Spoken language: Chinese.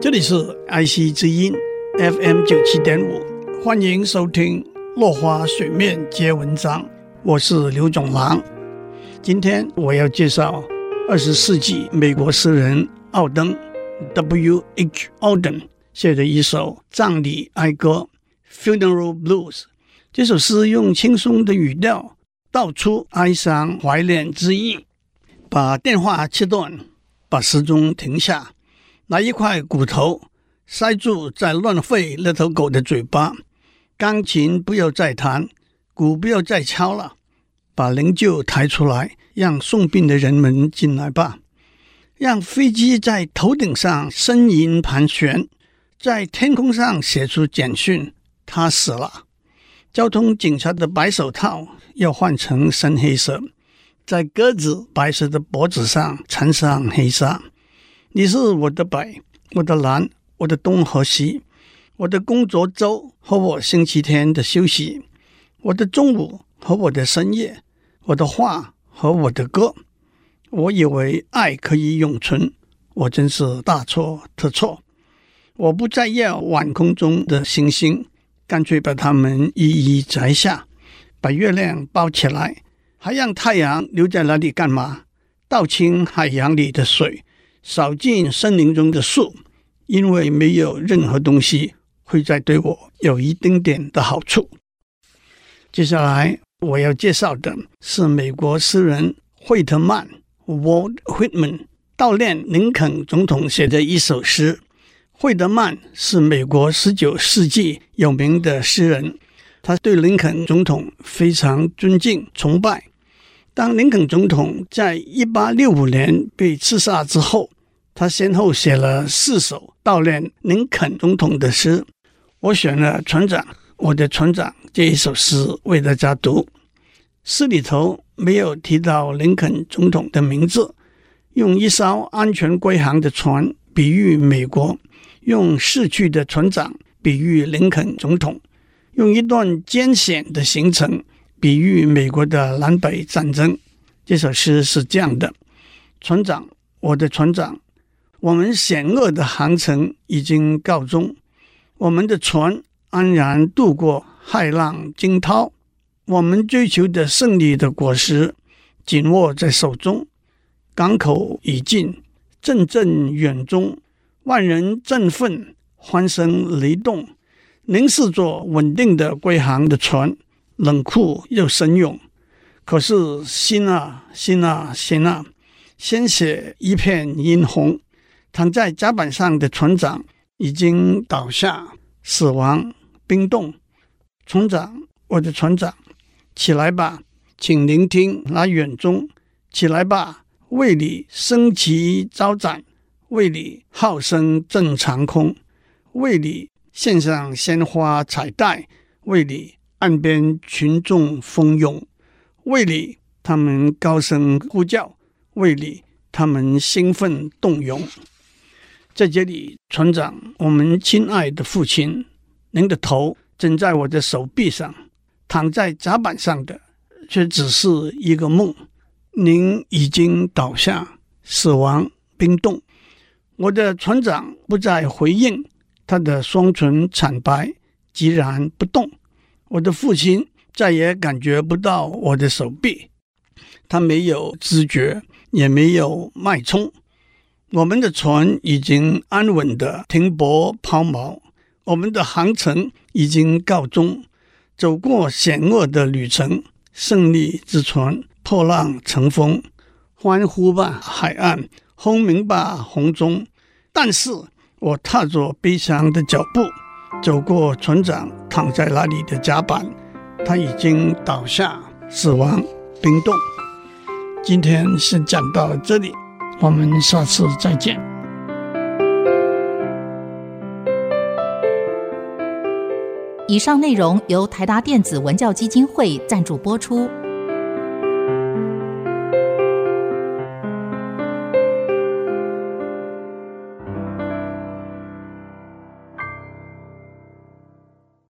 这里是 IC 之音 FM 九七点五，欢迎收听《落花水面皆文章》，我是刘总郎。今天我要介绍二十世纪美国诗人奥登 （W.H. Auden） 写的一首葬礼哀歌《Funeral Blues》。这首诗用轻松的语调道出哀伤怀恋之意，把电话切断，把时钟停下，拿一块骨头塞住在乱吠那头狗的嘴巴，钢琴不要再弹，鼓不要再敲了，把灵柩抬出来，让送殡的人们进来吧，让飞机在头顶上呻吟盘旋，在天空上写出简讯，他死了。交通警察的白手套要换成深黑色，在鸽子白色的脖子上缠上黑纱。你是我的北，我的南，我的东和西，我的工作周和我星期天的休息，我的中午和我的深夜，我的画和我的歌。我以为爱可以永存，我真是大错特错。我不再要晚空中的星星。干脆把它们一一摘下，把月亮包起来，还让太阳留在那里干嘛？倒清海洋里的水，扫尽森林中的树，因为没有任何东西会再对我有一丁点的好处。接下来我要介绍的是美国诗人惠特曼 （Walt Whitman） 悼念林肯总统写的一首诗。惠特曼是美国十九世纪有名的诗人，他对林肯总统非常尊敬崇拜。当林肯总统在一八六五年被刺杀之后，他先后写了四首悼念林肯总统的诗。我选了《船长，我的船长》这一首诗为大家读。诗里头没有提到林肯总统的名字，用一艘安全归航的船比喻美国。用逝去的船长比喻林肯总统，用一段艰险的行程比喻美国的南北战争。这首诗是这样的：船长，我的船长，我们险恶的航程已经告终，我们的船安然渡过骇浪惊涛，我们追求的胜利的果实紧握在手中，港口已近，阵阵远钟。万人振奋，欢声雷动。您是座稳定的归航的船，冷酷又神勇。可是心啊，心啊，心啊，鲜血一片殷红。躺在甲板上的船长已经倒下，死亡冰冻。船长，我的船长，起来吧，请聆听那远钟。起来吧，为你升旗招展。为你号声震长空，为你献上鲜花彩带，为你岸边群众蜂拥，胃里他们高声呼叫，胃里他们兴奋动容。在这里，船长，我们亲爱的父亲，您的头枕在我的手臂上，躺在甲板上的却只是一个梦。您已经倒下，死亡冰冻。我的船长不再回应，他的双唇惨白，寂然不动。我的父亲再也感觉不到我的手臂，他没有知觉，也没有脉冲。我们的船已经安稳地停泊抛锚，我们的航程已经告终，走过险恶的旅程，胜利之船破浪乘风，欢呼吧，海岸！轰鸣吧，红钟！但是我踏着悲伤的脚步，走过船长躺在那里的甲板，他已经倒下，死亡冰冻。今天先讲到这里，我们下次再见。以上内容由台达电子文教基金会赞助播出。